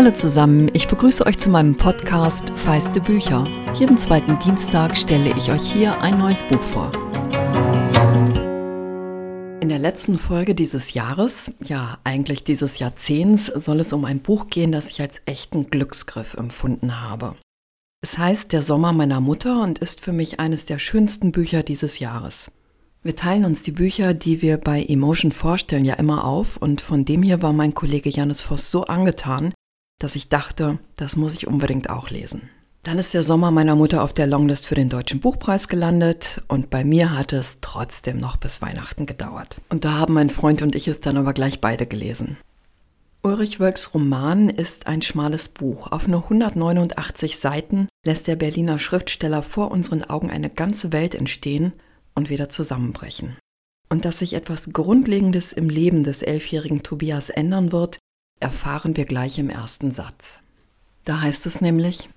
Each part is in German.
Hallo zusammen, ich begrüße euch zu meinem Podcast Feiste Bücher. Jeden zweiten Dienstag stelle ich euch hier ein neues Buch vor. In der letzten Folge dieses Jahres, ja eigentlich dieses Jahrzehnts, soll es um ein Buch gehen, das ich als echten Glücksgriff empfunden habe. Es heißt Der Sommer meiner Mutter und ist für mich eines der schönsten Bücher dieses Jahres. Wir teilen uns die Bücher, die wir bei Emotion vorstellen, ja immer auf und von dem hier war mein Kollege Janis Voss so angetan, dass ich dachte, das muss ich unbedingt auch lesen. Dann ist der Sommer meiner Mutter auf der Longlist für den Deutschen Buchpreis gelandet und bei mir hat es trotzdem noch bis Weihnachten gedauert. Und da haben mein Freund und ich es dann aber gleich beide gelesen. Ulrich Wölks Roman ist ein schmales Buch. Auf nur 189 Seiten lässt der Berliner Schriftsteller vor unseren Augen eine ganze Welt entstehen und wieder zusammenbrechen. Und dass sich etwas Grundlegendes im Leben des elfjährigen Tobias ändern wird, erfahren wir gleich im ersten Satz. Da heißt es nämlich,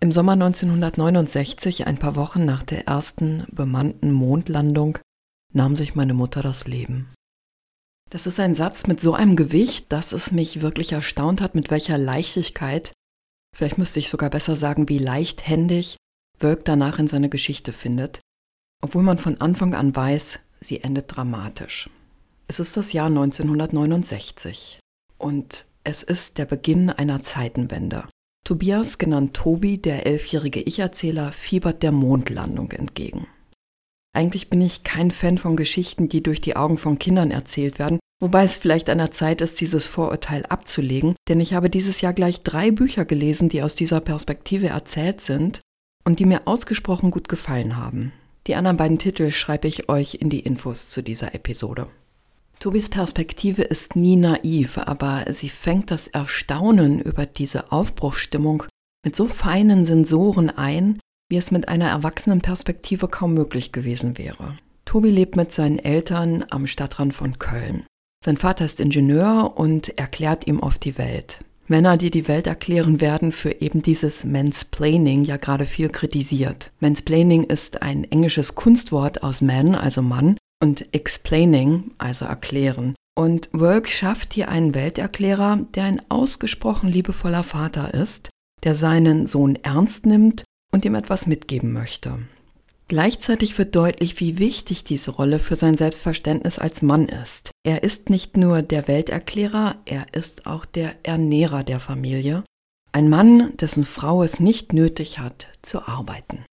im Sommer 1969, ein paar Wochen nach der ersten bemannten Mondlandung, nahm sich meine Mutter das Leben. Das ist ein Satz mit so einem Gewicht, dass es mich wirklich erstaunt hat, mit welcher Leichtigkeit, vielleicht müsste ich sogar besser sagen, wie leichthändig Wölk danach in seine Geschichte findet, obwohl man von Anfang an weiß, sie endet dramatisch. Es ist das Jahr 1969 und es ist der Beginn einer Zeitenwende. Tobias, genannt Tobi, der elfjährige Ich-Erzähler, fiebert der Mondlandung entgegen. Eigentlich bin ich kein Fan von Geschichten, die durch die Augen von Kindern erzählt werden, wobei es vielleicht an der Zeit ist, dieses Vorurteil abzulegen, denn ich habe dieses Jahr gleich drei Bücher gelesen, die aus dieser Perspektive erzählt sind und die mir ausgesprochen gut gefallen haben. Die anderen beiden Titel schreibe ich euch in die Infos zu dieser Episode. Tobis Perspektive ist nie naiv, aber sie fängt das Erstaunen über diese Aufbruchsstimmung mit so feinen Sensoren ein, wie es mit einer erwachsenen Perspektive kaum möglich gewesen wäre. Tobi lebt mit seinen Eltern am Stadtrand von Köln. Sein Vater ist Ingenieur und erklärt ihm oft die Welt. Männer, die die Welt erklären, werden für eben dieses Mansplaining ja gerade viel kritisiert. Mansplaining ist ein englisches Kunstwort aus man, also Mann, und explaining, also erklären. Und Work schafft hier einen Welterklärer, der ein ausgesprochen liebevoller Vater ist, der seinen Sohn ernst nimmt und ihm etwas mitgeben möchte. Gleichzeitig wird deutlich, wie wichtig diese Rolle für sein Selbstverständnis als Mann ist. Er ist nicht nur der Welterklärer, er ist auch der Ernährer der Familie. Ein Mann, dessen Frau es nicht nötig hat, zu arbeiten.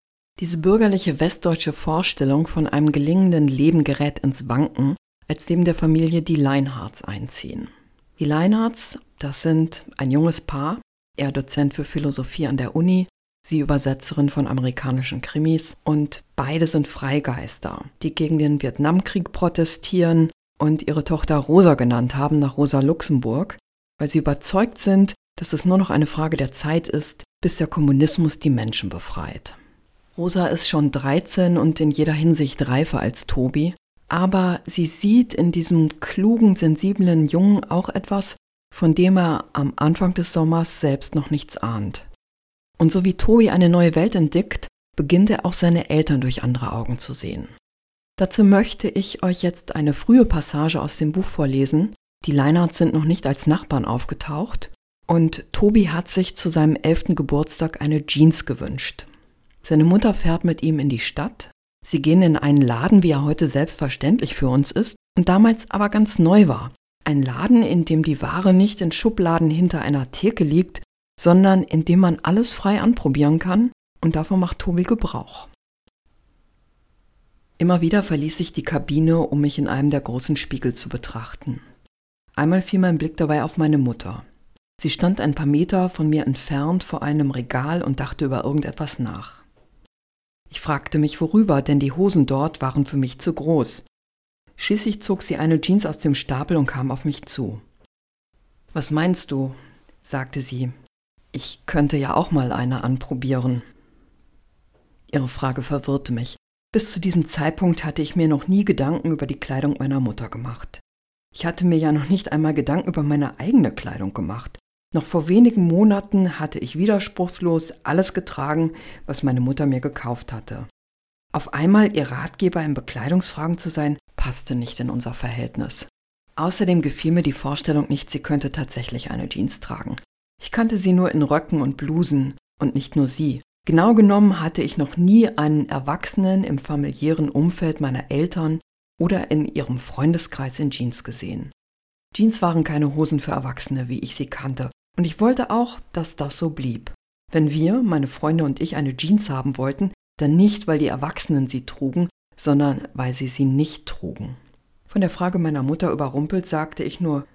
Diese bürgerliche westdeutsche Vorstellung von einem gelingenden Leben gerät ins Wanken, als dem der Familie die Leinhards einziehen. Die Leinhards, das sind ein junges Paar, er Dozent für Philosophie an der Uni, sie Übersetzerin von amerikanischen Krimis und beide sind Freigeister, die gegen den Vietnamkrieg protestieren und ihre Tochter Rosa genannt haben nach Rosa Luxemburg, weil sie überzeugt sind, dass es nur noch eine Frage der Zeit ist, bis der Kommunismus die Menschen befreit. Rosa ist schon 13 und in jeder Hinsicht reifer als Tobi, aber sie sieht in diesem klugen, sensiblen Jungen auch etwas, von dem er am Anfang des Sommers selbst noch nichts ahnt. Und so wie Tobi eine neue Welt entdeckt, beginnt er auch seine Eltern durch andere Augen zu sehen. Dazu möchte ich euch jetzt eine frühe Passage aus dem Buch vorlesen. Die Leinards sind noch nicht als Nachbarn aufgetaucht und Tobi hat sich zu seinem elften Geburtstag eine Jeans gewünscht. Seine Mutter fährt mit ihm in die Stadt. Sie gehen in einen Laden, wie er heute selbstverständlich für uns ist und damals aber ganz neu war. Ein Laden, in dem die Ware nicht in Schubladen hinter einer Theke liegt, sondern in dem man alles frei anprobieren kann und davon macht Tobi Gebrauch. Immer wieder verließ ich die Kabine, um mich in einem der großen Spiegel zu betrachten. Einmal fiel mein Blick dabei auf meine Mutter. Sie stand ein paar Meter von mir entfernt vor einem Regal und dachte über irgendetwas nach. Ich fragte mich worüber, denn die Hosen dort waren für mich zu groß. Schließlich zog sie eine Jeans aus dem Stapel und kam auf mich zu. Was meinst du? sagte sie. Ich könnte ja auch mal eine anprobieren. Ihre Frage verwirrte mich. Bis zu diesem Zeitpunkt hatte ich mir noch nie Gedanken über die Kleidung meiner Mutter gemacht. Ich hatte mir ja noch nicht einmal Gedanken über meine eigene Kleidung gemacht. Noch vor wenigen Monaten hatte ich widerspruchslos alles getragen, was meine Mutter mir gekauft hatte. Auf einmal ihr Ratgeber in Bekleidungsfragen zu sein, passte nicht in unser Verhältnis. Außerdem gefiel mir die Vorstellung nicht, sie könnte tatsächlich eine Jeans tragen. Ich kannte sie nur in Röcken und Blusen und nicht nur sie. Genau genommen hatte ich noch nie einen Erwachsenen im familiären Umfeld meiner Eltern oder in ihrem Freundeskreis in Jeans gesehen. Jeans waren keine Hosen für Erwachsene, wie ich sie kannte, und ich wollte auch, dass das so blieb. Wenn wir, meine Freunde und ich, eine Jeans haben wollten, dann nicht, weil die Erwachsenen sie trugen, sondern weil sie sie nicht trugen. Von der Frage meiner Mutter überrumpelt sagte ich nur,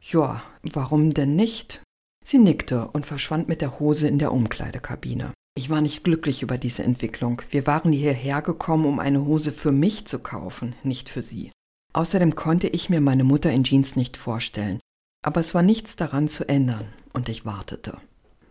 ja, warum denn nicht? Sie nickte und verschwand mit der Hose in der Umkleidekabine. Ich war nicht glücklich über diese Entwicklung. Wir waren hierher gekommen, um eine Hose für mich zu kaufen, nicht für sie. Außerdem konnte ich mir meine Mutter in Jeans nicht vorstellen. Aber es war nichts daran zu ändern, und ich wartete.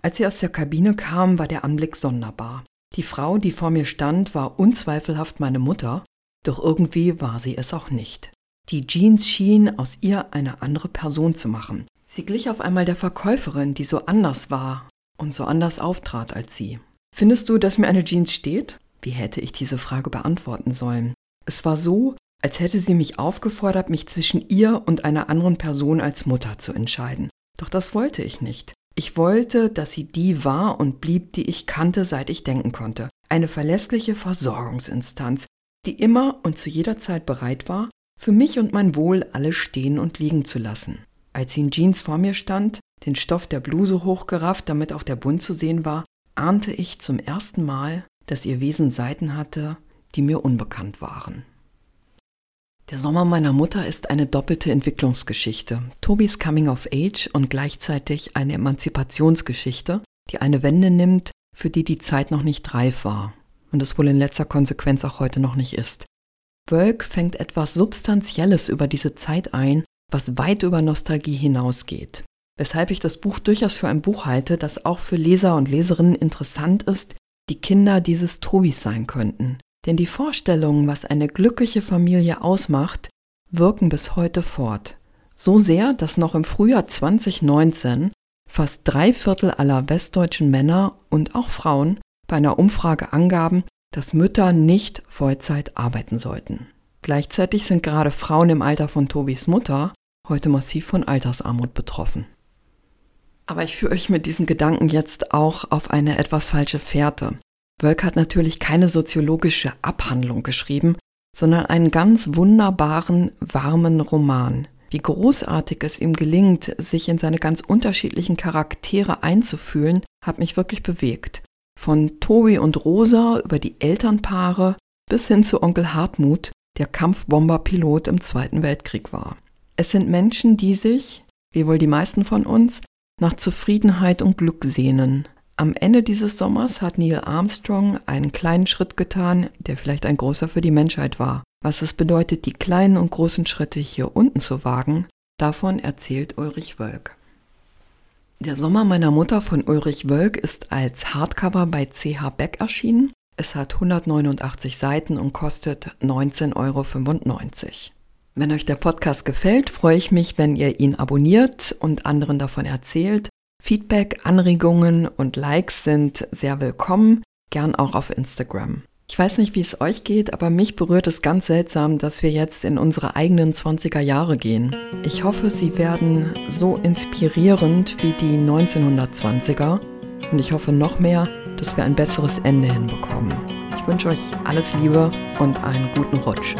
Als sie aus der Kabine kam, war der Anblick sonderbar. Die Frau, die vor mir stand, war unzweifelhaft meine Mutter, doch irgendwie war sie es auch nicht. Die Jeans schien aus ihr eine andere Person zu machen. Sie glich auf einmal der Verkäuferin, die so anders war und so anders auftrat als sie. Findest du, dass mir eine Jeans steht? Wie hätte ich diese Frage beantworten sollen? Es war so, als hätte sie mich aufgefordert, mich zwischen ihr und einer anderen Person als Mutter zu entscheiden. Doch das wollte ich nicht. Ich wollte, dass sie die war und blieb, die ich kannte, seit ich denken konnte. Eine verlässliche Versorgungsinstanz, die immer und zu jeder Zeit bereit war, für mich und mein Wohl alles stehen und liegen zu lassen. Als sie in Jeans vor mir stand, den Stoff der Bluse hochgerafft, damit auch der Bund zu sehen war, ahnte ich zum ersten Mal, dass ihr Wesen Seiten hatte, die mir unbekannt waren. Der Sommer meiner Mutter ist eine doppelte Entwicklungsgeschichte. Tobis Coming of Age und gleichzeitig eine Emanzipationsgeschichte, die eine Wende nimmt, für die die Zeit noch nicht reif war und es wohl in letzter Konsequenz auch heute noch nicht ist. Wölk fängt etwas Substanzielles über diese Zeit ein, was weit über Nostalgie hinausgeht. Weshalb ich das Buch durchaus für ein Buch halte, das auch für Leser und Leserinnen interessant ist, die Kinder dieses Tobis sein könnten. Denn die Vorstellungen, was eine glückliche Familie ausmacht, wirken bis heute fort. So sehr, dass noch im Frühjahr 2019 fast drei Viertel aller westdeutschen Männer und auch Frauen bei einer Umfrage angaben, dass Mütter nicht Vollzeit arbeiten sollten. Gleichzeitig sind gerade Frauen im Alter von Tobis Mutter heute massiv von Altersarmut betroffen. Aber ich führe euch mit diesen Gedanken jetzt auch auf eine etwas falsche Fährte. Wölk hat natürlich keine soziologische Abhandlung geschrieben, sondern einen ganz wunderbaren, warmen Roman. Wie großartig es ihm gelingt, sich in seine ganz unterschiedlichen Charaktere einzufühlen, hat mich wirklich bewegt. Von Tobi und Rosa über die Elternpaare bis hin zu Onkel Hartmut, der Kampfbomberpilot im Zweiten Weltkrieg war. Es sind Menschen, die sich, wie wohl die meisten von uns, nach Zufriedenheit und Glück sehnen, am Ende dieses Sommers hat Neil Armstrong einen kleinen Schritt getan, der vielleicht ein großer für die Menschheit war. Was es bedeutet, die kleinen und großen Schritte hier unten zu wagen, davon erzählt Ulrich Wölk. Der Sommer meiner Mutter von Ulrich Wölk ist als Hardcover bei CH Beck erschienen. Es hat 189 Seiten und kostet 19,95 Euro. Wenn euch der Podcast gefällt, freue ich mich, wenn ihr ihn abonniert und anderen davon erzählt. Feedback, Anregungen und Likes sind sehr willkommen, gern auch auf Instagram. Ich weiß nicht, wie es euch geht, aber mich berührt es ganz seltsam, dass wir jetzt in unsere eigenen 20er Jahre gehen. Ich hoffe, sie werden so inspirierend wie die 1920er und ich hoffe noch mehr, dass wir ein besseres Ende hinbekommen. Ich wünsche euch alles Liebe und einen guten Rutsch.